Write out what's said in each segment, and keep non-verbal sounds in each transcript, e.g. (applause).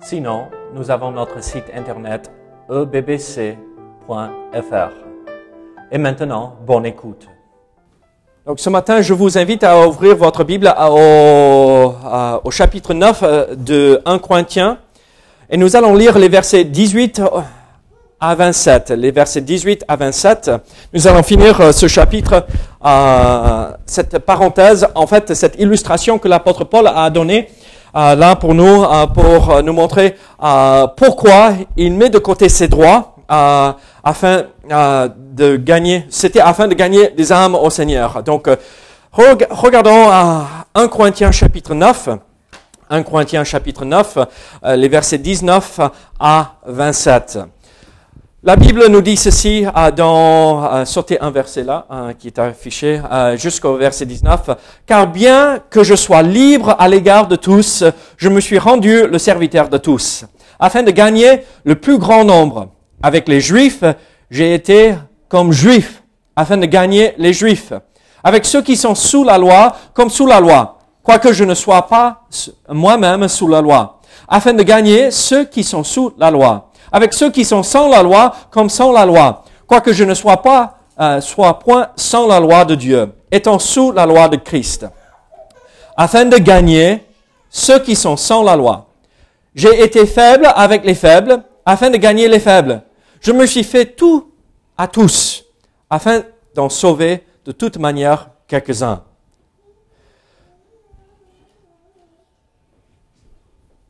Sinon, nous avons notre site internet ebbc.fr. Et maintenant, bonne écoute. Donc ce matin, je vous invite à ouvrir votre Bible au, chapitre 9 euh, de 1 Corinthiens. Et nous allons lire les versets 18 à 27. Les versets 18 à 27. Nous allons finir euh, ce chapitre, euh, cette parenthèse, en fait, cette illustration que l'apôtre Paul a donnée là pour nous, euh, pour euh, nous montrer pourquoi il met de côté ses droits afin de gagner, c'était afin de gagner des âmes au Seigneur. Donc, regardons 1 Corinthiens chapitre 9. 1 Corinthiens chapitre 9, les versets 19 à 27. La Bible nous dit ceci euh, dans, euh, sortez un verset là, hein, qui est affiché euh, jusqu'au verset 19. Car bien que je sois libre à l'égard de tous, je me suis rendu le serviteur de tous, afin de gagner le plus grand nombre. Avec les Juifs, j'ai été comme Juif, afin de gagner les Juifs. Avec ceux qui sont sous la loi, comme sous la loi, quoique je ne sois pas moi-même sous la loi, afin de gagner ceux qui sont sous la loi avec ceux qui sont sans la loi comme sans la loi, quoique je ne sois pas, euh, soit point sans la loi de Dieu, étant sous la loi de Christ, afin de gagner ceux qui sont sans la loi. J'ai été faible avec les faibles, afin de gagner les faibles. Je me suis fait tout à tous, afin d'en sauver de toute manière quelques-uns.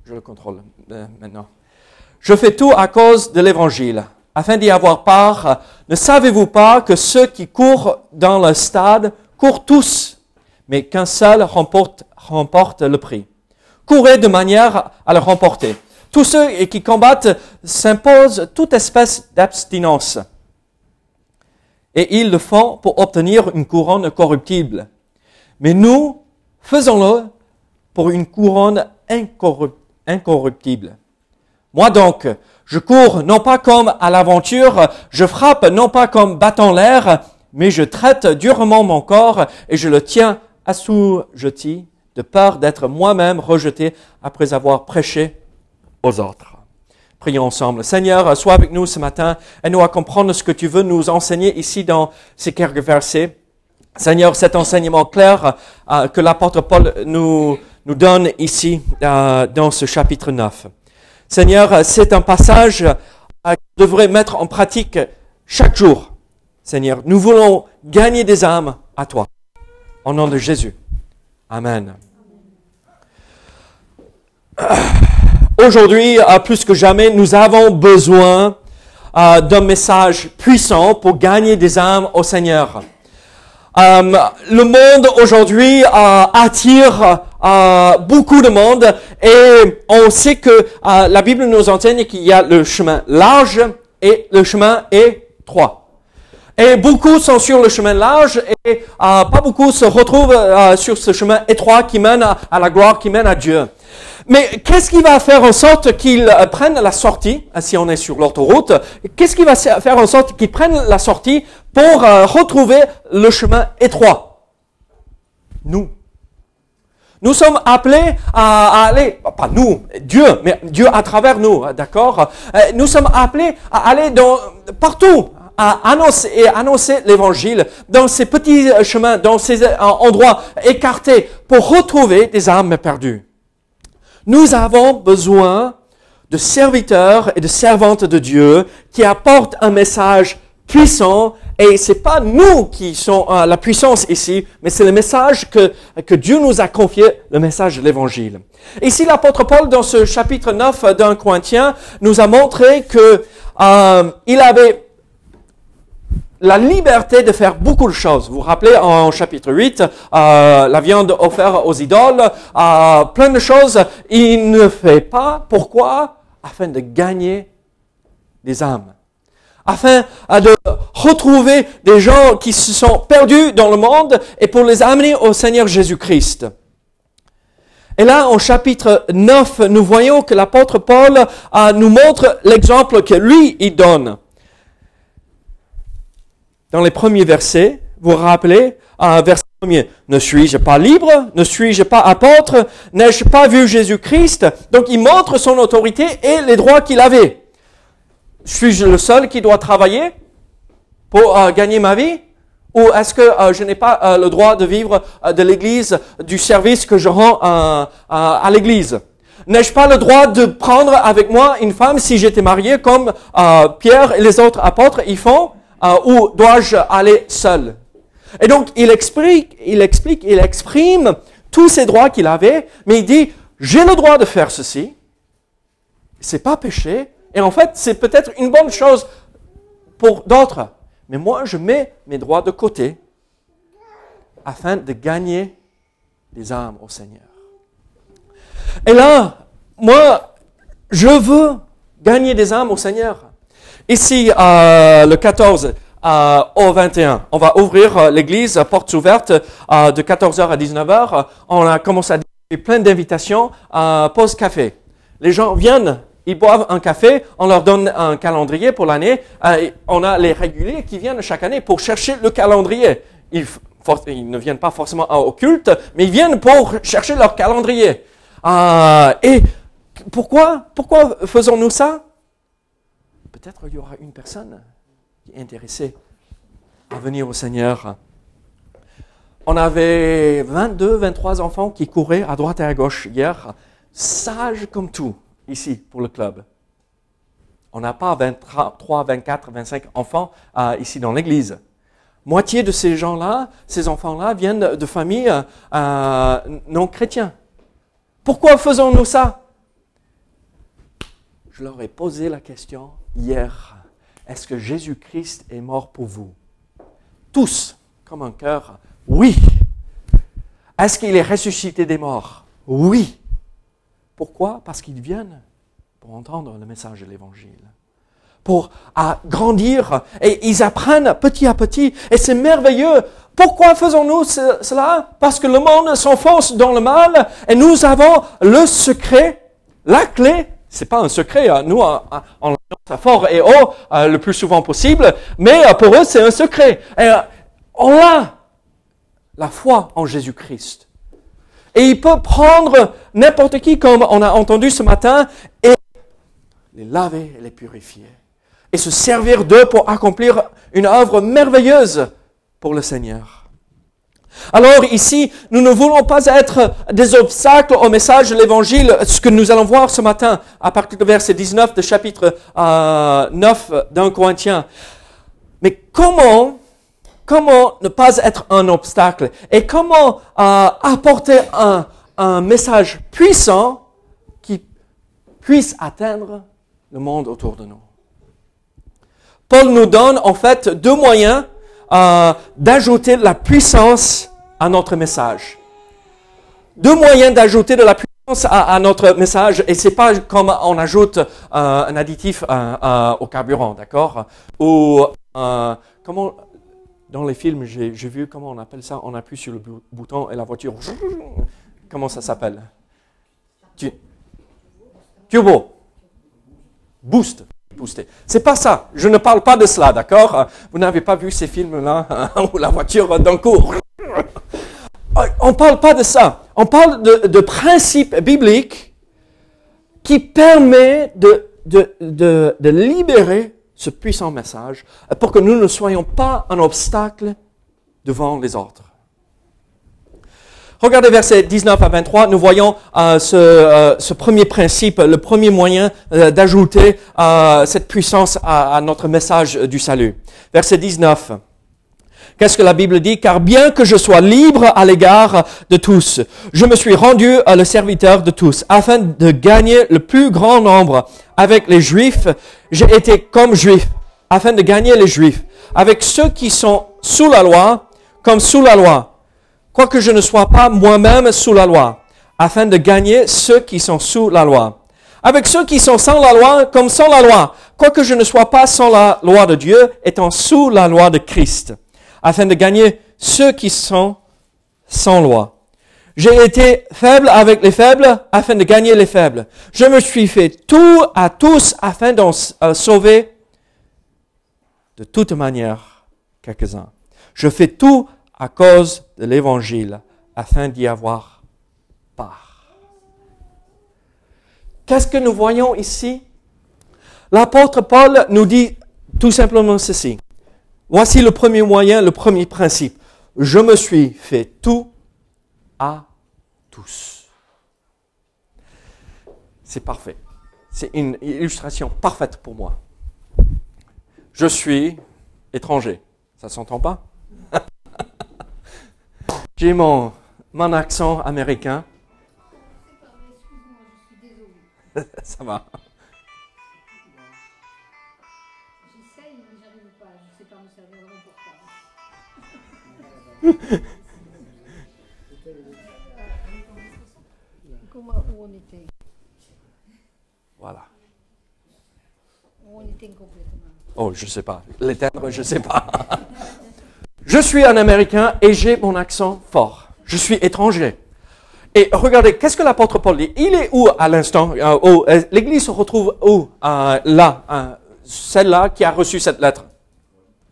Je le contrôle euh, maintenant. Je fais tout à cause de l'évangile, afin d'y avoir part. Ne savez-vous pas que ceux qui courent dans le stade courent tous, mais qu'un seul remporte, le prix? Courez de manière à le remporter. Tous ceux qui combattent s'imposent toute espèce d'abstinence. Et ils le font pour obtenir une couronne corruptible. Mais nous, faisons-le pour une couronne incorruptible. Moi donc, je cours non pas comme à l'aventure, je frappe non pas comme battant l'air, mais je traite durement mon corps et je le tiens assujetti de peur d'être moi-même rejeté après avoir prêché aux autres. Prions ensemble. Seigneur, sois avec nous ce matin et nous à comprendre ce que tu veux nous enseigner ici dans ces quelques versets. Seigneur, cet enseignement clair euh, que l'apôtre Paul nous, nous donne ici euh, dans ce chapitre 9. Seigneur, c'est un passage euh, qu'on devrait mettre en pratique chaque jour. Seigneur, nous voulons gagner des âmes à toi. Au nom de Jésus. Amen. Aujourd'hui, euh, plus que jamais, nous avons besoin euh, d'un message puissant pour gagner des âmes au Seigneur. le monde aujourd'hui attire euh, beaucoup de monde et on sait que euh, la Bible nous enseigne qu'il y a le chemin large et le chemin étroit. Et beaucoup sont sur le chemin large et euh, pas beaucoup se retrouvent sur ce chemin étroit qui mène à, la gloire, qui mène à Dieu. Mais qu'est-ce qui va faire en sorte qu'ils prennent la sortie, si on est sur l'autoroute, qu'est-ce qui va faire en sorte qu'ils prennent la sortie pour retrouver le chemin étroit? Nous. Nous sommes appelés à, aller, pas nous, Dieu, mais Dieu à travers nous, d'accord? Euh, Nous sommes appelés à aller dans, partout, à annoncer et annoncer l'évangile dans ces petits chemins, dans ces euh, endroits écartés pour retrouver des âmes perdues. Nous avons besoin de serviteurs et de servantes de Dieu qui apportent un message puissant et c'est pas nous qui sommes euh, la puissance ici, mais c'est le message que, que Dieu nous a confié, le message de l'évangile. Ici, l'apôtre Paul, dans ce chapitre 9 d'un Corinthiens, nous a montré que euh, il avait la liberté de faire beaucoup de choses. Vous vous rappelez en chapitre 8, euh, la viande offerte aux idoles, euh, plein de choses. Il ne fait pas. Pourquoi? Afin de gagner des âmes. Afin de retrouver des gens qui se sont perdus dans le monde et pour les amener au Seigneur Jésus-Christ. Et là, en chapitre 9, nous voyons que l'apôtre Paul euh, nous montre l'exemple que lui, il donne. Dans les premiers versets, vous vous rappelez, euh, verset premier, ne suis-je pas libre? Ne suis-je pas apôtre? N'ai-je pas vu Jésus-Christ? Donc il montre son autorité et les droits qu'il avait. Suis-je le seul qui doit travailler pour euh, gagner ma vie? Ou est-ce que euh, je n'ai pas euh, le droit de vivre de l'Église, du service que je rends à l'Église? N'ai-je pas le droit de prendre avec moi une femme si j'étais marié comme Pierre et les autres apôtres y font Ou dois-je aller seul? Et donc il explique, il explique, il exprime tous ces droits qu'il avait, mais il dit, j'ai le droit de faire ceci, c'est pas péché, et en fait c'est peut-être une bonne chose pour d'autres. Mais moi, je mets mes droits de côté afin de gagner des âmes au Seigneur. Et là, moi, je veux gagner des âmes au Seigneur. Ici, euh, le 14 euh, au 21, on va ouvrir euh, l'église, portes ouvertes, de 14h à 19h. On a commencé à dire plein d'invitations, pause café. Les gens viennent ils boivent un café, on leur donne un calendrier pour l'année. Euh, on a les réguliers qui viennent chaque année pour chercher le calendrier. Ils, ne viennent pas forcément au culte, mais ils viennent pour chercher leur calendrier. Euh, et pourquoi, pourquoi faisons-nous ça? Peut-être il y aura une personne qui est intéressée à venir au Seigneur. On avait 22, 23 enfants qui couraient à droite et à gauche hier, sages comme tout ici pour le club. On n'a pas 23, 24, 25 enfants euh, ici dans l'église. Moitié de ces gens-là, ces enfants-là, viennent de familles euh, non chrétiens. Pourquoi faisons-nous ça? Je leur ai posé la question hier. Est-ce que Jésus-Christ est mort pour vous? Tous, comme un cœur, oui. Est-ce qu'il est ressuscité des morts? Oui. Pourquoi? Parce qu'ils viennent pour entendre le message de l'Évangile, pour grandir et ils apprennent petit à petit et c'est merveilleux. Pourquoi faisons-nous cela? Parce que le monde s'enfonce dans le mal et nous avons le secret, la clé. C'est pas un secret, hein. nous on lance fort et haut euh, le plus souvent possible, mais euh, pour eux c'est un secret. Et euh, on a la foi en Jésus-Christ. Et il peut prendre n'importe qui, comme on a entendu ce matin, et les laver et les purifier. Et se servir d'eux pour accomplir une œuvre merveilleuse pour le Seigneur. Alors ici, nous ne voulons pas être des obstacles au message de l'Évangile, ce que nous allons voir ce matin à partir du verset 19 de chapitre 9 euh, d'un Corinthien. Mais comment comment ne pas être un obstacle et comment euh, apporter un, message puissant qui puisse atteindre le monde autour de nous. Paul nous donne en fait deux moyens euh, d'ajouter de la puissance à notre message. Deux moyens d'ajouter de la puissance à, notre message, et c'est pas comme on ajoute euh, un additif au carburant, d'accord? Ou comment dans les films, j'ai vu comment on appelle ça. On appuie sur le bouton et la voiture. (laughs) Comment ça s'appelle? Turbo. Boost. C'est pas ça. Je ne parle pas de cela, d'accord? Vous n'avez pas vu ces films-là (laughs) où la voiture d'un coup. (laughs) On ne parle pas de ça. On parle de, de principes bibliques qui permet de, de, de, de libérer ce puissant message pour que nous ne soyons pas un obstacle devant les autres. Regardez versets 19 à 23, nous voyons euh, ce, euh, ce, premier principe, le premier moyen euh, d'ajouter cette puissance à, à, notre message du salut. Verset 19. Qu'est-ce que la Bible dit? Car bien que je sois libre à l'égard de tous, je me suis rendu à le serviteur de tous, afin de gagner le plus grand nombre. Avec les Juifs, j'ai été comme Juif, afin de gagner les Juifs. avec ceux qui sont sous la loi, comme sous la loi, quoique je ne sois pas moi-même sous la loi, afin de gagner ceux qui sont sous la loi. Avec ceux qui sont sans la loi, comme sans la loi, quoique je ne sois pas sans la loi de Dieu, étant sous la loi de Christ, afin de gagner ceux qui sont sans loi. J'ai été faible avec les faibles afin de gagner les faibles. Je me suis fait tout à tous afin d'en euh, sauver de toute manière quelques-uns. Je fais tout à cause de l'évangile afin d'y avoir part. Qu'est-ce que nous voyons ici? L'apôtre Paul nous dit tout simplement ceci. Voici le premier moyen, le premier principe. Je me suis fait tout à tous. C'est parfait. C'est une illustration parfaite pour moi. Je suis étranger. Ça s'entend pas? (laughs) J'ai mon, mon accent américain. (laughs) Ça va. (laughs) Voilà. Oh, je sais pas. L'éteindre, je sais pas. (laughs) je suis un Américain et j'ai mon accent fort. Je suis étranger. Et regardez, qu'est-ce que l'apôtre Paul dit? Il est où à l'instant? Euh, euh, L'Église se retrouve où? Euh, Là, celle-là qui a reçu cette lettre.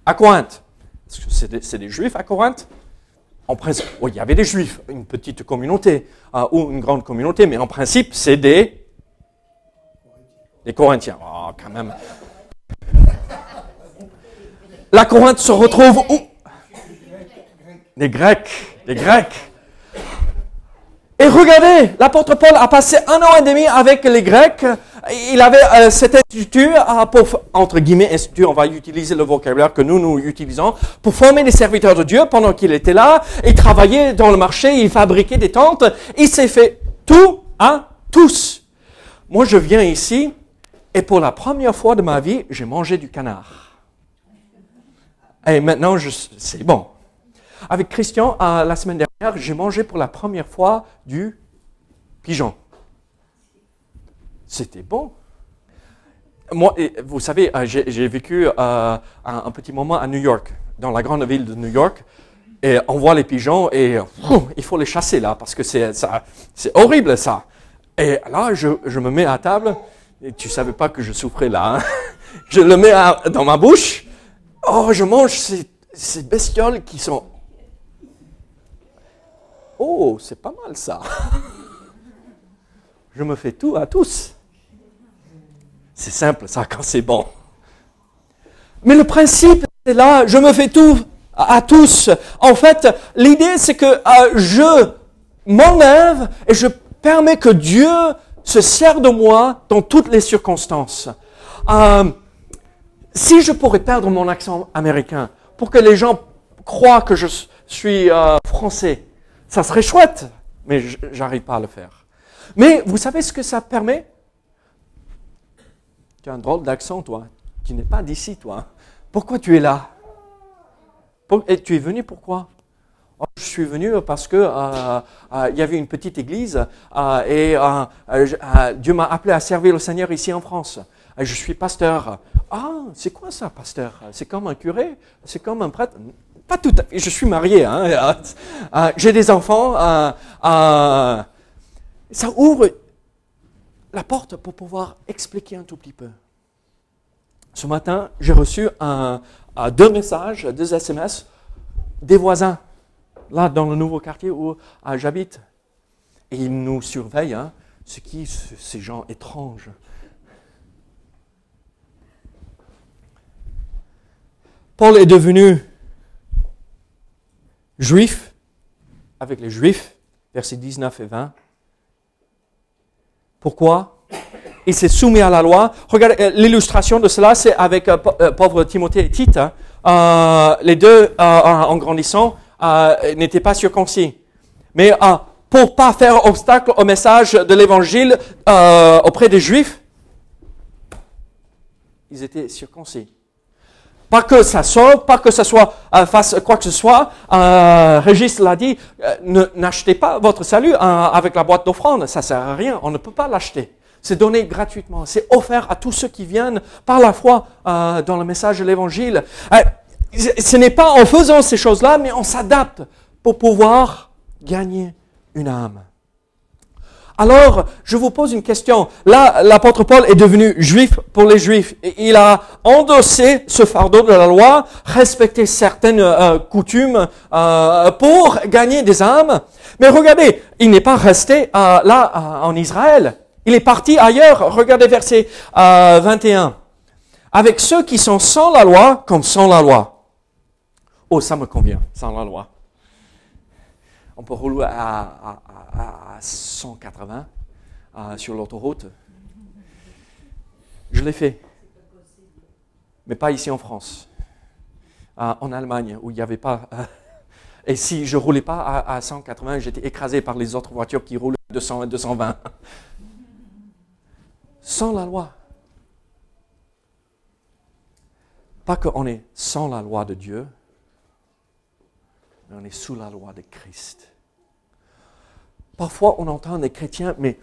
À Corinthe. C'est des, des Juifs à Corinthe? En principe, il y avait des Juifs, une petite communauté euh, ou une grande communauté, mais en principe, c'est des des Corinthiens. Oh, quand même. La Corinthe se retrouve où? Les Grecs. Les Grecs. Et regardez, l'apôtre Paul a passé un an et demi avec les Grecs. Il avait euh, cet institut, pour, entre guillemets, institut, on va utiliser le vocabulaire que nous, nous utilisons, pour former des serviteurs de Dieu pendant qu'il était là. Il travaillait dans le marché, il fabriquait des tentes. Il s'est fait tout à tous. Moi, je viens ici, et pour la première fois de ma vie, j'ai mangé du canard. Et maintenant, c'est bon. Avec Christian, la semaine dernière, j'ai mangé pour la première fois du pigeon. C'était bon. Moi, vous savez, euh, j'ai, vécu euh, un, petit moment à New York, dans la grande ville de New York, et on voit les pigeons et il faut les chasser là, parce que c'est, horrible ça. Et là, je, me mets à table, et tu savais pas que je souffrais là. hein. (laughs) Je le mets dans ma bouche. Oh, je mange ces bestioles qui sont Oh, c'est pas mal ça. (laughs) Je me fais tout à tous. C'est simple ça quand c'est bon. Mais le principe, c'est là, je me fais tout à tous. En fait, l'idée, c'est que euh, je m'enlève et je permets que Dieu se sert de moi dans toutes les circonstances. Euh, si je pourrais perdre mon accent américain pour que les gens croient que je suis euh, français, ça serait chouette, mais j'arrive pas à le faire. Mais vous savez ce que ça permet? Tu as un drôle d'accent, toi. Tu n'es pas d'ici, toi. Pourquoi tu es là? Et tu es venu pourquoi? Oh, je suis venu parce que euh, euh, il y avait une petite église euh, et Dieu m'a appelé à servir le Seigneur ici en France. Je suis pasteur. Ah, c'est quoi ça, pasteur? C'est comme un curé? C'est comme un prêtre? Pas tout à fait. Je suis marié. Hein, J'ai des enfants. ça ouvre la porte pour pouvoir expliquer un tout petit peu. Ce matin, j'ai reçu deux messages, deux SMS des voisins, là dans le nouveau quartier où euh, j'habite. Et ils nous surveillent. Hein. C'est qui ce- ces gens étranges? Paul est devenu juif avec les juifs, versets 19 et 20. Pourquoi? Il s'est soumis à la loi. Regardez, euh, l'illustration de cela, c'est avec euh, euh, pauvre Timothée et Tite. hein. Les deux, en grandissant, n'étaient pas circoncis. Mais pour pas faire obstacle au message de l'évangile auprès des Juifs, ils étaient circoncis. Pas que ça sauve, pas que ça soit euh, fasse quoi que ce soit. Euh, Régis l'a dit, euh, n'achetez pas votre salut euh, avec la boîte d'offrande. Ça sert à rien. On ne peut pas l'acheter. C'est donné gratuitement. C'est offert à tous ceux qui viennent par la foi euh, dans le message de l'évangile. Euh, ce n'est pas en faisant ces choses-là, mais on s'adapte pour pouvoir gagner une âme. Alors, je vous pose une question. Là, l'apôtre Paul est devenu juif pour les juifs. Il a endossé ce fardeau de la loi, respecté certaines euh, coutumes euh, pour gagner des âmes. Mais regardez, il n'est pas resté euh, là en Israël. Il est parti ailleurs. Regardez verset euh, 21. Avec ceux qui sont sans la loi comme sans la loi. Oh, ça me convient, sans la loi. On peut rouler à, à- à- à 180 euh, sur l'autoroute. Je l'ai fait. Mais pas ici en France. Euh, en Allemagne, où il n'y avait pas. euh, et si je ne roulais pas à, à 180, j'étais écrasé par les autres voitures qui roulent à 200 et 220. Sans la loi. Pas qu'on est sans la loi de Dieu, on est sous la loi de Christ. Parfois, on entend des chrétiens, mais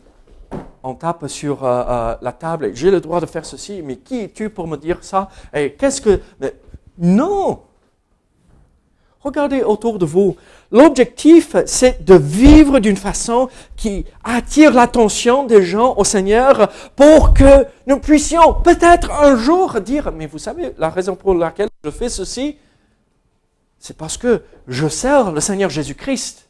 on tape sur euh, euh, la table, j'ai le droit de faire ceci, mais qui es-tu pour me dire ça Et qu'est-ce que... non Regardez autour de vous. L'objectif, c'est de vivre d'une façon qui attire l'attention des gens au Seigneur pour que nous puissions peut-être un jour dire, mais vous savez, la raison pour laquelle je fais ceci, c'est parce que je sers le Seigneur Jésus-Christ.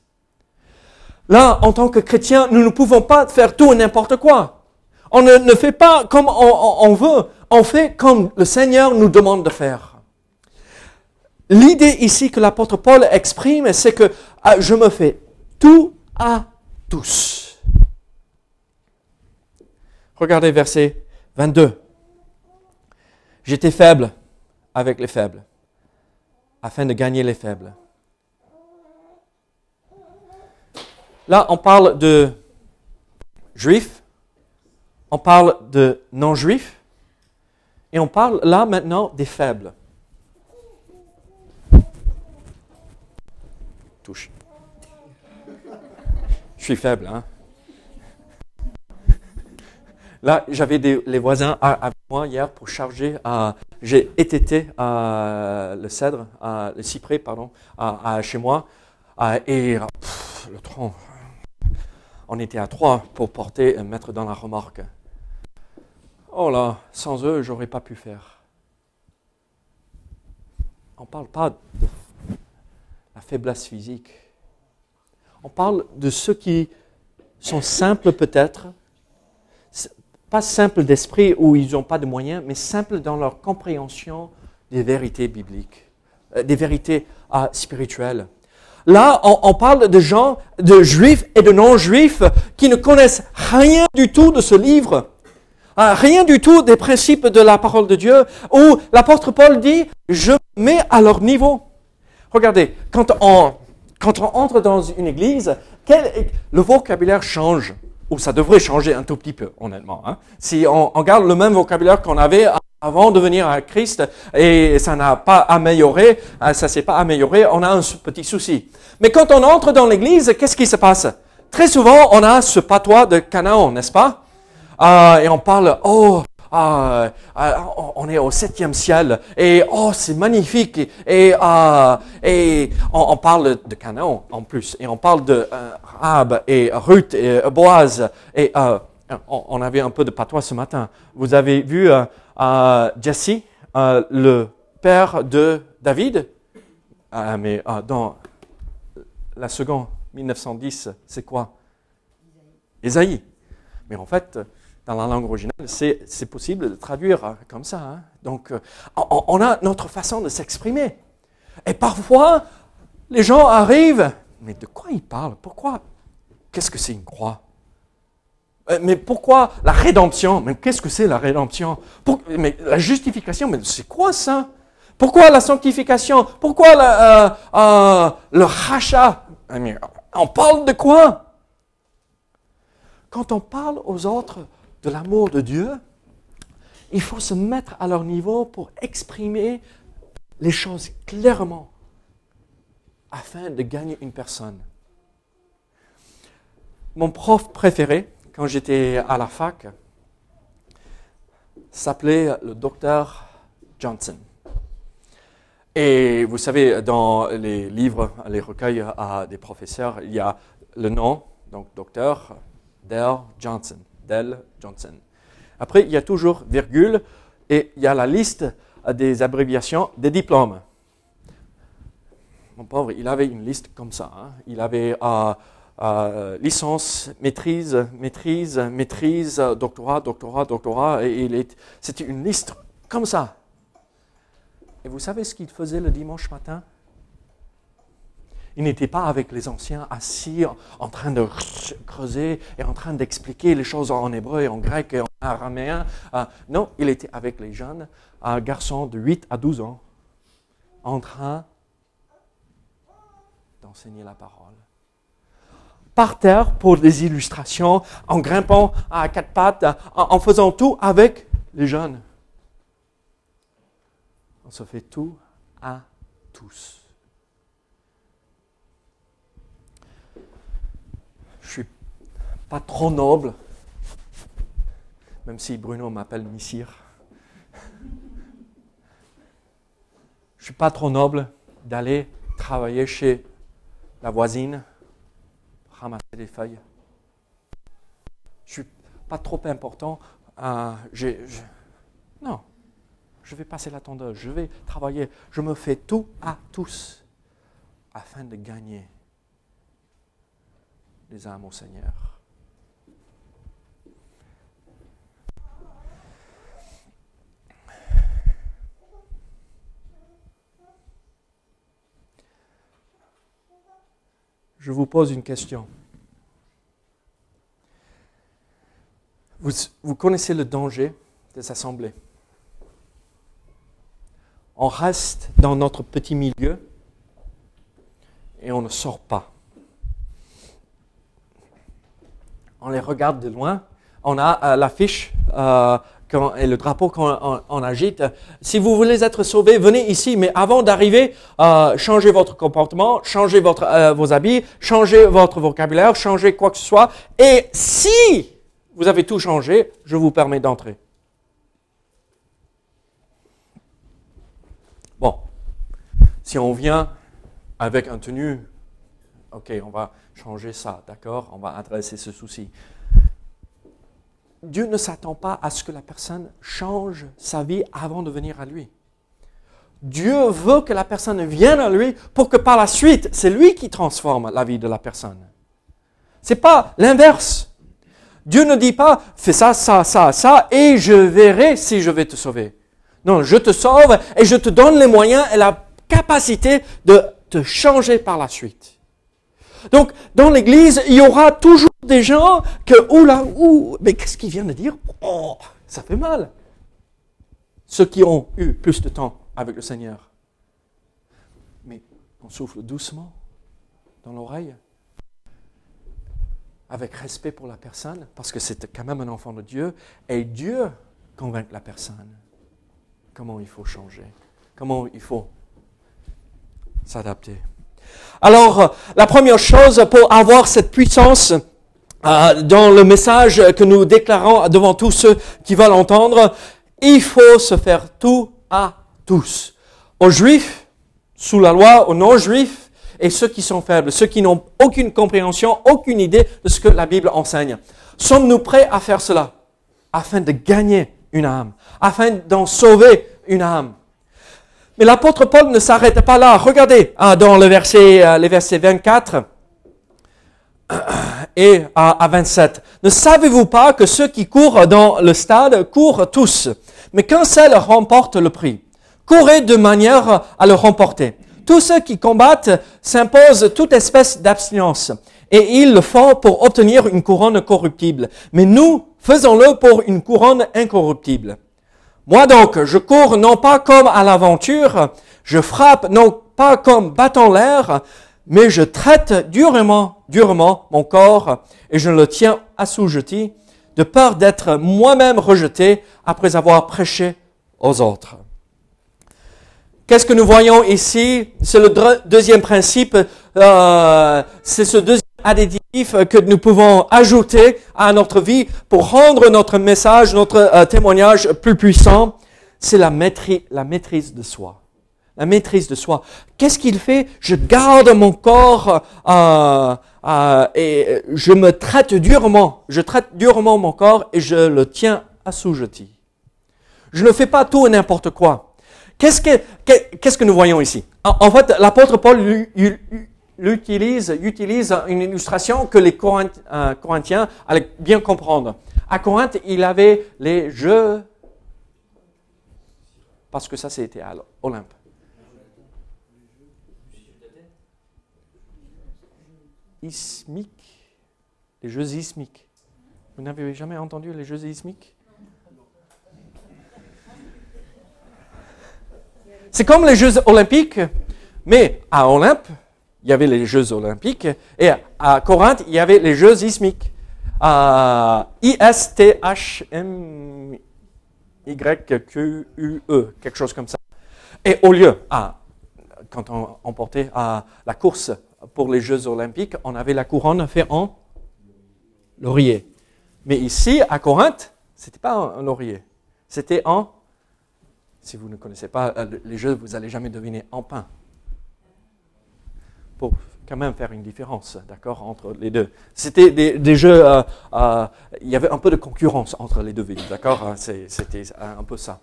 Là, en tant que chrétien, nous ne pouvons pas faire tout et n'importe quoi. On ne, fait pas comme on, on- on veut, on fait comme le Seigneur nous demande de faire. L'idée ici que l'apôtre Paul exprime, c'est que ah, je me fais tout à tous. Regardez verset 22. J'étais faible avec les faibles, afin de gagner les faibles. Là, on parle de juifs, on parle de non-juifs, et on parle là maintenant des faibles. Touche. Je suis faible, hein. Là, j'avais les voisins avec moi hier pour charger. euh, J'ai étêté euh, le cèdre, euh, le cyprès, pardon, à- chez moi. et le tronc, on était à trois pour porter et mettre dans la remorque. Oh là, sans eux, j'aurais pas pu faire. On ne parle pas de la faiblesse physique. On parle de ceux qui sont simples peut-être, pas simples d'esprit où ils n'ont pas de moyens, mais simples dans leur compréhension des vérités bibliques, euh, des vérités ah, spirituelles. Là, on, parle de gens, de juifs et de non-juifs qui ne connaissent rien du tout de ce livre. Ah, rien du tout des principes de la parole de Dieu, où l'apôtre Paul dit, je me mets à leur niveau. Regardez, quand on, quand on entre dans une église, quel- le vocabulaire change, ou ça devrait changer un tout petit peu, honnêtement. hein. Si on, garde le même vocabulaire qu'on avait avant de venir à Christ, et ça n'a pas amélioré, euh, ça s'est pas amélioré, on a un petit souci. Mais quand on entre dans l'église, qu'est-ce qui se passe? Très souvent, on a ce patois de Canaan, n'est-ce pas? Ah, et on parle, oh, ah, ah, on est au septième ciel, et oh, c'est magnifique, et, ah, on, parle de Canaan en plus, et on parle de euh, Rahab et Ruth et euh, Boaz, et euh, on, on avait un peu de patois ce matin. Vous avez vu euh, euh, Jesse, euh, le père de David, mais dans la seconde, 1910, c'est quoi? Ésaïe. Mais en fait, dans la langue originale, c'est possible de traduire euh, comme ça. hein. Donc, euh, on, a notre façon de s'exprimer. Et parfois, les gens arrivent, mais de quoi ils parlent? Pourquoi? Qu'est-ce que c'est une croix? Euh, Mais pourquoi la rédemption? Mais qu'est-ce que c'est la rédemption? Mais la justification, mais c'est quoi ça? Pourquoi la sanctification? Pourquoi le rachat? Ah, On parle de quoi? Quand on parle aux autres de l'amour de Dieu, il faut se mettre à leur niveau pour exprimer les choses clairement afin de gagner une personne. Mon prof préféré, quand j'étais à la fac, s'appelait le docteur Johnson. Et vous savez, dans les livres, les recueils à des professeurs, il y a le nom, donc docteur Dell Johnson. Johnson. Après, il y a toujours virgule et il y a la liste des abréviations des diplômes. Mon pauvre, il avait une liste comme ça. hein. Il avait euh, euh, licence, maîtrise, maîtrise, maîtrise, doctorat, doctorat, doctorat. C'était une liste comme ça. Et vous savez ce qu'il faisait le dimanche matin? Il n'était pas avec les anciens assis en- train de creuser et en train d'expliquer les choses en hébreu et en grec et en araméen. Euh, non, il était avec les jeunes, un garçon de 8 à 12 ans, en train d'enseigner la parole. Par terre pour des illustrations, en grimpant à quatre pattes, en, en faisant tout avec les jeunes. On se fait tout à tous. Je suis pas trop noble, même si Bruno m'appelle Missire. Je suis pas trop noble d'aller travailler chez la voisine, ramasser des feuilles. Je suis pas trop important. euh, non, je vais passer la tondeuse, je vais travailler, je me fais tout à tous afin de gagner les âmes au Seigneur. Je vous pose une question. Vous, vous connaissez le danger des assemblées. On reste dans notre petit milieu et on ne sort pas. On les regarde de loin. On a euh, l'affiche euh, et le drapeau qu'on on- on agite. Si vous voulez être sauvé, venez ici. Mais avant d'arriver, euh, changez votre comportement, changez vos habits, changez votre vocabulaire, changez quoi que ce soit. Et si vous avez tout changé, je vous permets d'entrer. Bon, si on vient avec un tenue, ok, on va changer ça, d'accord, on va adresser ce souci. Dieu ne s'attend pas à ce que la personne change sa vie avant de venir à lui. Dieu veut que la personne vienne à lui pour que par la suite, c'est lui qui transforme la vie de la personne. C'est pas l'inverse. Dieu ne dit pas fais ça, ça, ça, ça, et je verrai si je vais te sauver. Non, je te sauve et je te donne les moyens et la capacité de te changer par la suite. Donc, dans l'Église, il y aura toujours des gens que, oula, ouh, mais qu'est-ce qu'il vient de dire? Oh, ça fait mal. Ceux qui ont eu plus de temps avec le Seigneur. Mais on souffle doucement dans l'oreille, avec respect pour la personne, parce que c'est quand même un enfant de Dieu, et Dieu convainc la personne comment il faut changer, comment il faut s'adapter? Alors, la première chose pour avoir cette puissance euh, dans le message que nous déclarons devant tous ceux qui veulent entendre, il faut se faire tout à tous. Aux juifs, sous la loi, aux non-juifs, et ceux qui sont faibles, ceux qui n'ont aucune compréhension, aucune idée de ce que la Bible enseigne. Sommes-nous prêts à faire cela? Afin de gagner une âme, afin d'en sauver une âme mais l'apôtre Paul ne s'arrête pas là. Regardez hein, dans le verset, euh, les versets 24 (clears throat) et à, à 27. Ne savez-vous pas que ceux qui courent dans le stade courent tous, mais qu'un seul remporte le prix? Courez de manière à le remporter. Tous ceux qui combattent s'imposent toute espèce d'abstinence, et ils le font pour obtenir une couronne corruptible. Mais nous, faisons-le pour une couronne incorruptible. Moi donc, je cours non pas comme à l'aventure, je frappe non pas comme battant l'air, mais je traite durement, durement mon corps et je le tiens assujetti, de peur d'être moi-même rejeté après avoir prêché aux autres. qu'est-ce que nous voyons ici? C'est le deuxième principe. euh, c'est ce deuxième additif que nous pouvons ajouter à notre vie pour rendre notre message, notre euh, témoignage plus puissant. C'est la maîtrise, la maîtrise de soi. La maîtrise de soi. Qu'est-ce qu'il fait? Je garde mon corps euh, euh, et je me traite durement. Je traite durement mon corps et je le tiens assujetti. Je ne fais pas tout et n'importe quoi. Qu'est-ce que, que- qu'est-ce que nous voyons ici? En fait, l'apôtre Paul l'utilise, utilise une illustration que les euh, Corinthiens allaient bien comprendre. À Corinthe, il avait les jeux, parce que ça c'était à l'Olympe. Ismiques, les jeux ismiques. Vous n'avez jamais entendu les jeux ismiques? C'est comme les Jeux olympiques, mais à Olympe, il y avait les Jeux olympiques, et à Corinthe, il y avait les Jeux ismiques. I-S-T-H-M-Y-Q-U-E, quelque chose comme ça. Et au lieu, quand on, portait la course pour les Jeux olympiques, on avait la couronne faite en laurier. Mais ici, à Corinthe, c'était pas un, un laurier, c'était en si vous ne connaissez pas euh, les jeux, vous n'allez jamais deviner en pain. Pour quand même faire une différence, d'accord, entre les deux. C'était des, jeux, euh, euh, il y avait un peu de concurrence entre les deux villes, d'accord hein, C'était un peu ça.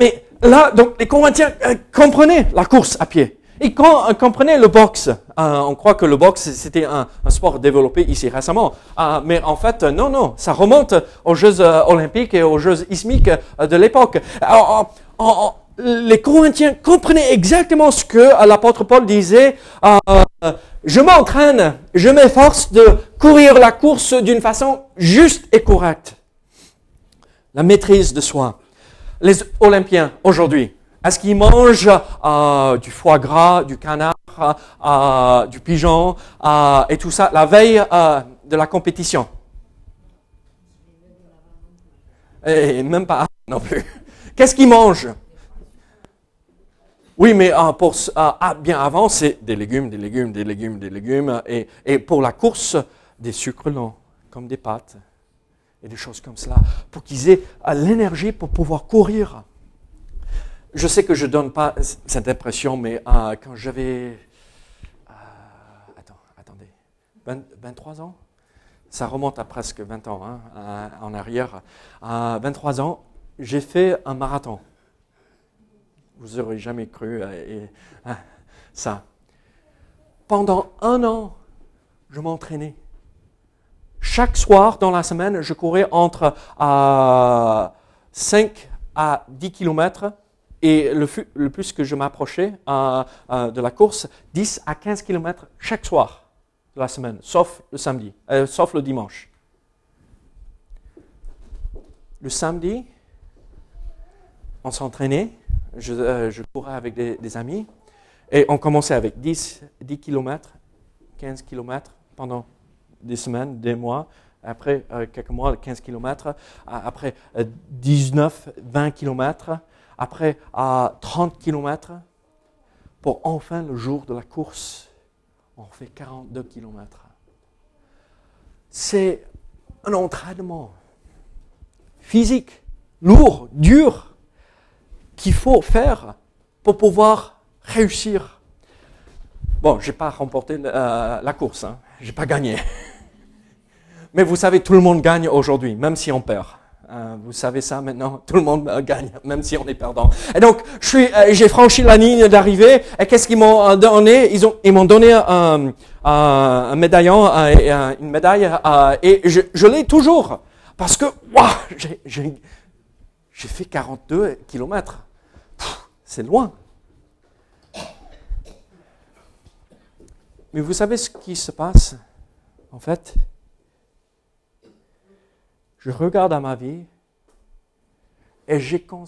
Mais là, donc, les Corinthiens euh, comprenaient la course à pied. Ils com- comprenaient le boxe. On croit que le boxe, c'était un, un sport développé ici récemment. Mais en fait, non, non, ça remonte aux Jeux olympiques et aux Jeux ismiques de l'époque. Les Corinthiens comprenaient exactement ce que l'apôtre Paul disait. euh, je m'entraîne, je m'efforce de courir la course d'une façon juste et correcte. La maîtrise de soi. Les Olympiens aujourd'hui, est-ce qu'ils mangent euh, du foie gras, du canard, euh, du pigeon et tout ça la veille de la compétition? Et même pas non plus. Qu'est-ce qu'ils mangent? Oui, mais euh, pour, euh, ah, bien avant, c'est des légumes, des légumes, des légumes, des légumes. Et, pour la course, des sucres lents, comme des pâtes et des choses comme cela, pour qu'ils aient euh, l'énergie pour pouvoir courir. Je sais que je ne donne pas cette impression, mais euh, quand j'avais... euh, attends, attendez. 20 23 ans? Ça remonte à presque 20 ans hein, en arrière. À 23 ans, j'ai fait un marathon. Vous n'aurez jamais cru euh, ah, ça. Pendant un an, je m'entraînais. Chaque soir dans la semaine, je courais entre euh, 5 à 10 kilomètres et le, plus que je m'approchais euh, euh, de la course, 10 à 15 kilomètres chaque soir de la semaine, sauf le samedi, euh, sauf le dimanche. Le samedi, on s'entraînait, je, euh, je courais avec des, amis et on commençait avec 10, 10 km, 15 km pendant des semaines, des mois. Après euh, quelques mois, 15 km. Après euh, 19, 20 km. Après à 30 km. Pour enfin le jour de la course, on fait 42 km. C'est un entraînement physique, lourd, dur, qu'il faut faire pour pouvoir réussir. Bon, je n'ai pas remporté euh, la course, hein. je n'ai pas gagné. (laughs) Mais vous savez, tout le monde gagne aujourd'hui, même si on perd. Euh, vous savez ça maintenant, tout le monde euh, gagne, (laughs) même si on est perdant. Et donc, euh, j'ai franchi la ligne d'arrivée. Et qu'est-ce qu'ils m'ont donné? Ils ont, ils m'ont donné un, un, médaillon, une médaille, et je, je l'ai toujours parce que, waouh, j'ai fait 42 kilomètres. C'est loin. Mais vous savez ce qui se passe? En fait, je regarde à ma vie et j'ai cons-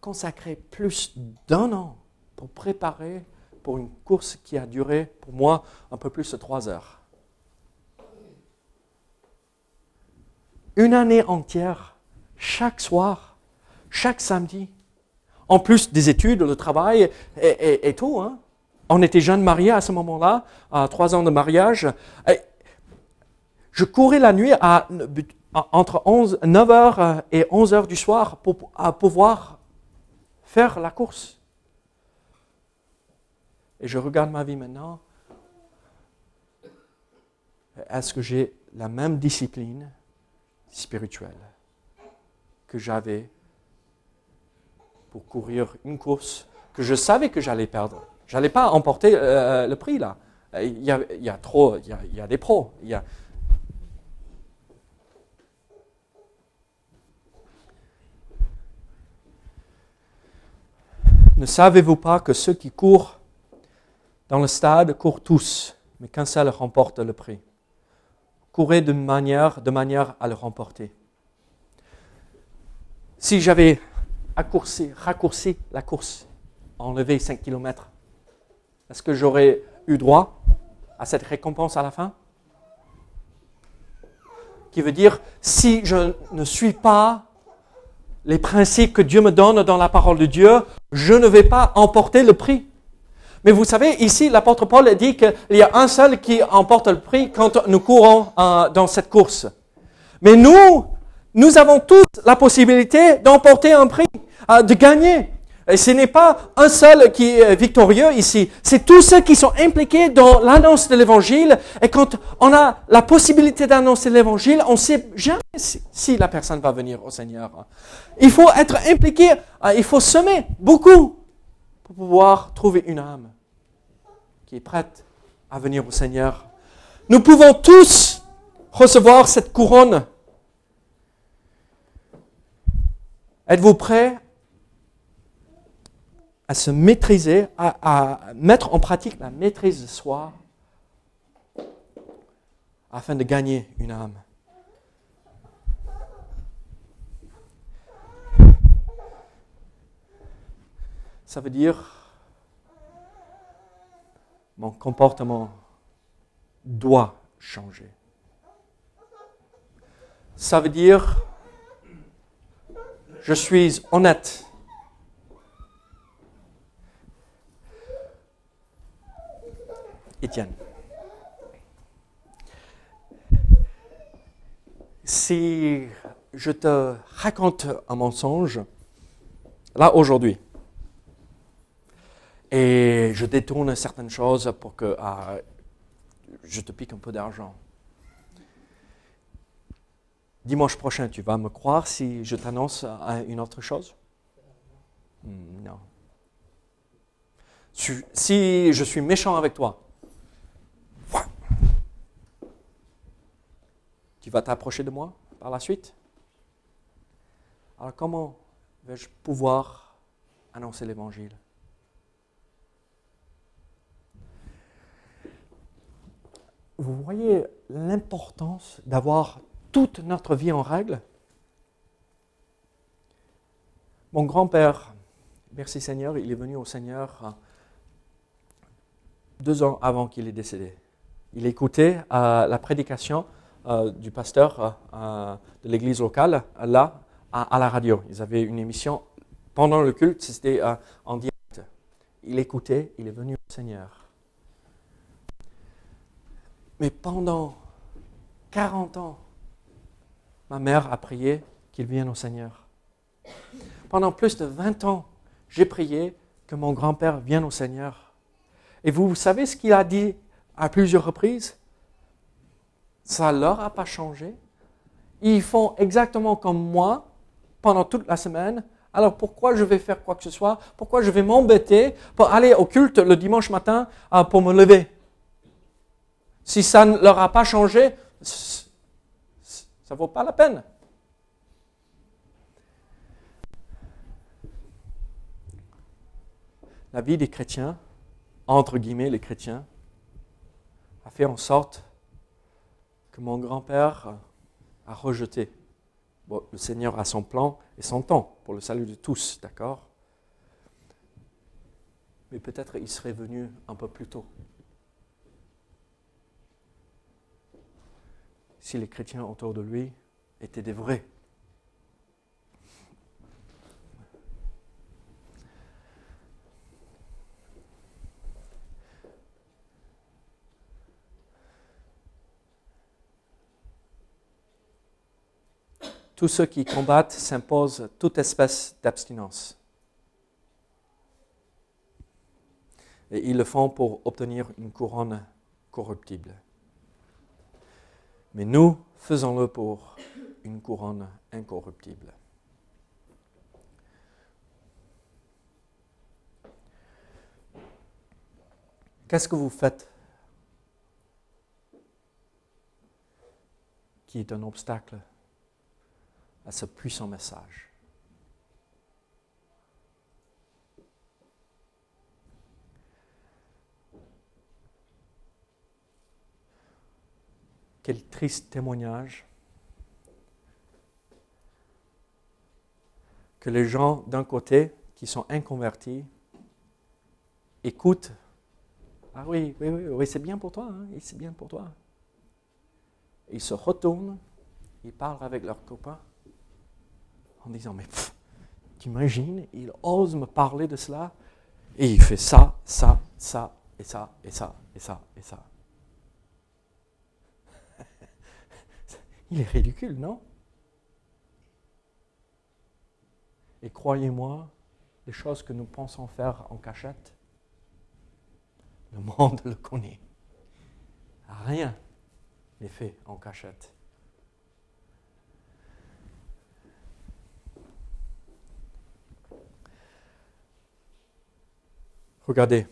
consacré plus d'un an pour préparer pour une course qui a duré pour moi un peu plus de trois heures. Une année entière, chaque soir, chaque samedi, en plus des études, le travail et, tout. hein. On était jeunes mariés à ce moment-là, à trois ans de mariage. Je courais la nuit entre 11, 9h et 11h du soir pour pouvoir faire la course. Et je regarde ma vie maintenant. Est-ce que j'ai la même discipline spirituelle que j'avais pour courir une course que je savais que j'allais perdre Je n'allais pas emporter euh, le prix là. Il y a, il y a trop, il y a, des pros. Ne savez-vous pas que ceux qui courent dans le stade courent tous, mais qu'un seul remporte le prix? Courez de manière, de manière à le remporter. Si j'avais raccourci, raccourci la course, enlevé 5 km, est-ce que j'aurais eu droit à cette récompense à la fin? Qui veut dire, si je ne suis pas les principes que Dieu me donne dans la parole de Dieu, je ne vais pas emporter le prix. Mais vous savez, ici, l'apôtre Paul dit qu'il y a un seul qui emporte le prix quand nous courons euh, dans cette course. Mais nous, nous avons tous la possibilité d'emporter un prix, euh, de gagner. Et ce n'est pas un seul qui est victorieux ici, c'est tous ceux qui sont impliqués dans l'annonce de l'évangile. Et quand on a la possibilité d'annoncer l'évangile, on ne sait jamais si, si la personne va venir au Seigneur. Il faut être impliqué, euh, il faut semer beaucoup pour pouvoir trouver une âme qui est prête à venir au Seigneur. Nous pouvons tous recevoir cette couronne. Êtes-vous prêts à se maîtriser, à, à mettre en pratique la maîtrise de soi afin de gagner une âme? Ça veut dire mon comportement doit changer. Ça veut dire je suis honnête. Étienne. Si je te raconte un mensonge, là aujourd'hui, et je détourne certaines choses pour que ah, je te pique un peu d'argent. Dimanche prochain, tu vas me croire si je t'annonce une autre chose? Hmm, Non. Si- je suis méchant avec toi, tu vas t'approcher de moi par la suite? Alors comment vais-je pouvoir annoncer l'évangile? Vous voyez l'importance d'avoir toute notre vie en règle Mon grand-père, merci Seigneur, il est venu au Seigneur euh, deux ans avant qu'il est décédé. Il écoutait euh, la prédication euh, du pasteur de l'église locale, là, à, la radio. Ils avaient une émission pendant le culte, c'était en direct. Il écoutait, il est venu au Seigneur. Mais pendant 40 ans, ma mère a prié qu'il vienne au Seigneur. Pendant plus de 20 ans, j'ai prié que mon grand-père vienne au Seigneur. Et vous, savez ce qu'il a dit à plusieurs reprises? Ça ne leur a pas changé. Ils font exactement comme moi pendant toute la semaine. Alors pourquoi je vais faire quoi que ce soit? Pourquoi je vais m'embêter pour aller au culte le dimanche matin euh, pour me lever? Si ça ne leur a pas changé, ça ne vaut pas la peine. La vie des chrétiens, entre guillemets les chrétiens, a fait en sorte que mon grand-père a rejeté. Bon, le Seigneur a son plan et son temps pour le salut de tous, d'accord? Mais peut-être il serait venu un peu plus tôt. si les chrétiens autour de lui étaient des vrais. tous ceux qui combattent s'imposent toute espèce d'abstinence. Et ils le font pour obtenir une couronne corruptible. Mais nous, faisons-le pour une couronne incorruptible. Qu'est-ce que vous faites qui est un obstacle à ce puissant message? Quel triste témoignage que les gens d'un côté qui sont inconvertis écoutent. Ah oui, oui, oui, oui c'est bien pour toi, hein, c'est bien pour toi. Ils se retournent, ils parlent avec leurs copains en disant, mais t'imagines, il ose me parler de cela et il fait ça, ça, ça, et ça, et ça, et ça, et ça. Il est ridicule, non? Et croyez-moi, les choses que nous pensons faire en cachette, (laughs) le monde le connaît. Rien n'est fait en cachette. Regardez,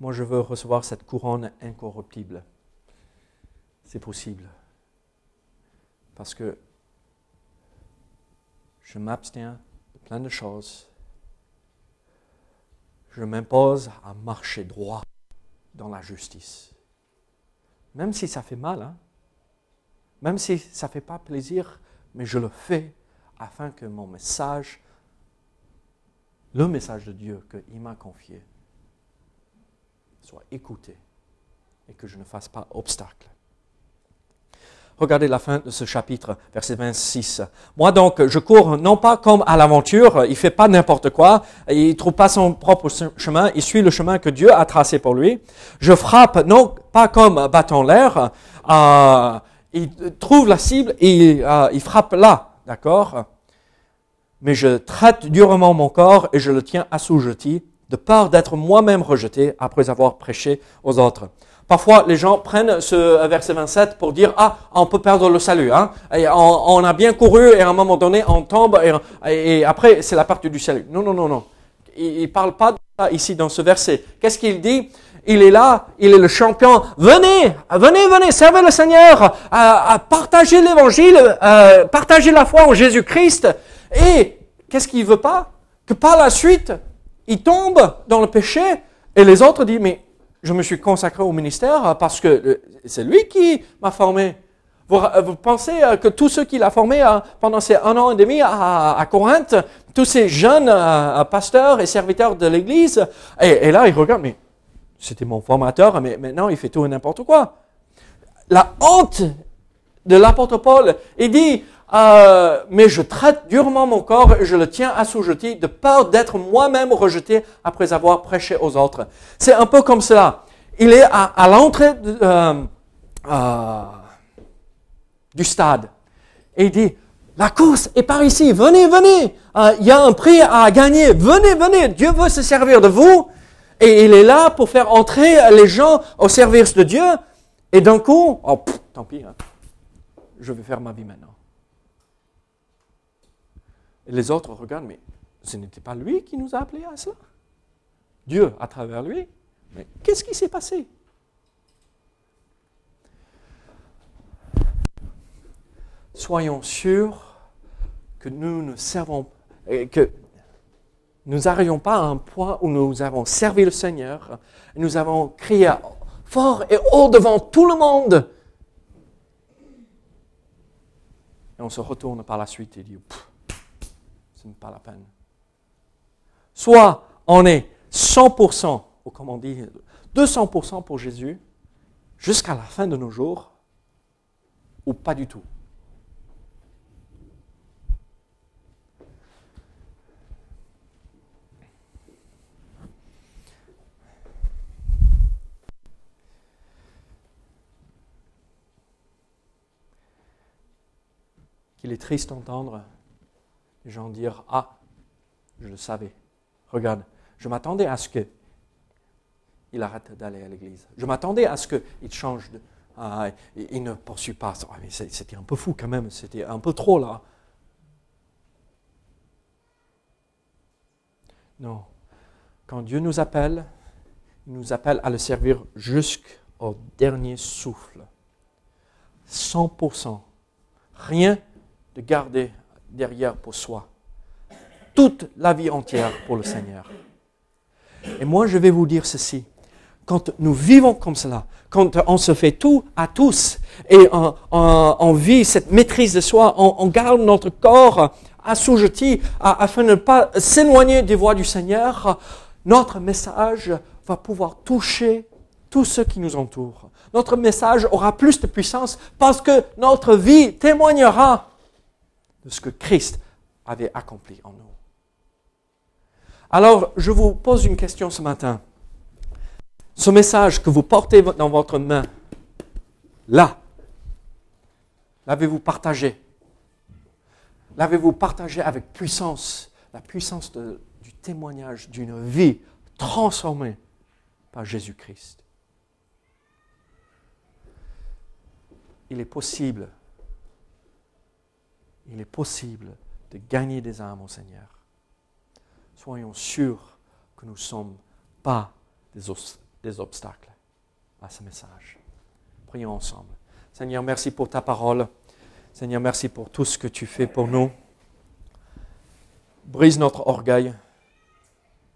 moi je veux recevoir cette couronne incorruptible. C'est possible parce que je m'abstiens de plein de choses. Je m'impose à marcher droit dans la justice. Même si ça fait mal, hein? même si ça ne fait pas plaisir, mais je le fais afin que mon message, le message de Dieu qu'il m'a confié, soit écouté et que je ne fasse pas obstacle. Regardez la fin de ce chapitre, verset 26. Moi donc, je cours non pas comme à l'aventure, il fait pas n'importe quoi, il trouve pas son propre chemin, il suit le chemin que Dieu a tracé pour lui. Je frappe non pas comme battant l'air, euh, il trouve la cible et euh, il frappe là, d'accord? Mais je traite durement mon corps et je le tiens assujetti, de peur d'être moi-même rejeté après avoir prêché aux autres. Parfois, les gens prennent ce verset 27 pour dire ah on peut perdre le salut. Hein? On, a bien couru et à un moment donné on tombe et, après c'est la partie du salut. Non non non non. Il, ne parle pas de ça ici dans ce verset. Qu'est-ce qu'il dit? Il est là, il est le champion. Venez, venez, venez, servez le Seigneur, à, partager l'Évangile, euh, partager la foi en Jésus-Christ. Et qu'est-ce qu'il veut pas? Que par la suite il tombe dans le péché et les autres disent mais je me suis consacré au ministère parce que euh, c'est lui qui m'a formé. Vous, euh, pensez euh, que tous ceux qu'il a formés pendant ces un an et demi à, Corinthe, tous ces jeunes pasteurs et serviteurs de l'Église, et, là ils regardent, mais c'était mon formateur, mais maintenant il fait tout et n'importe quoi. La honte de l'apôtre Paul, il dit, mais je traite durement mon corps et je le tiens assujetti de peur d'être moi-même rejeté après avoir prêché aux autres. C'est un peu comme cela. Il est à, l'entrée euh, euh, du stade. Et il dit, la course est par ici, venez, venez, euh, il y a un prix à gagner, venez, venez, Dieu veut se servir de vous. Et il est là pour faire entrer les gens au service de Dieu. Et d'un coup, oh, tant pis, hein, je vais faire ma vie maintenant. Et les autres regardent, mais ce n'était pas lui qui nous a appelés à cela. Dieu, à travers lui. Mais qu'est-ce qui s'est passé? Soyons sûrs que nous ne servons, que nous n'arrivions pas à un point où nous avons servi le Seigneur, nous avons crié fort et haut devant tout le monde. Et on se retourne par la suite et dit, ce n'est pas la peine. Soit on est 100%, ou comme on dit, 200% pour Jésus, jusqu'à la fin de nos jours, ou pas du tout. Qu'il est triste d'entendre les gens dire Ah, je le savais. Regarde, je m'attendais à ce que il arrête d'aller à l'église. Je m'attendais à ce qu'il change de. Ah, il, ne poursuit pas. Ah, c'était un peu fou quand même, c'était un peu trop là. Non. Quand Dieu nous appelle, il nous appelle à le servir jusqu'au dernier souffle. 100%. Rien de garder derrière pour soi. Toute la vie entière pour le Seigneur. Et moi, je vais vous dire ceci. Quand nous vivons comme cela, quand on se fait tout à tous et on, vit cette maîtrise de soi, on, garde notre corps assujetti afin de ne pas s'éloigner des voies du Seigneur, notre message va pouvoir toucher tous ceux qui nous entourent. Notre message aura plus de puissance parce que notre vie témoignera de ce que Christ avait accompli en nous. Alors, je vous pose une question ce matin. Ce message que vous portez dans votre main, là, l'avez-vous partagé? L'avez-vous partagé avec puissance La puissance du témoignage d'une vie transformée par Jésus-Christ? Il est possible, il est possible de gagner des âmes au Seigneur. Soyons sûrs que nous ne sommes pas des, obstacles à ce message. Prions ensemble. Seigneur, merci pour ta parole. Seigneur, merci pour tout ce que tu fais pour nous. Brise notre orgueil.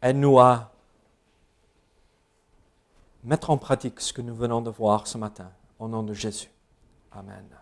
Aide-nous à mettre en pratique ce que nous venons de voir ce matin. Au nom de Jésus. Amen.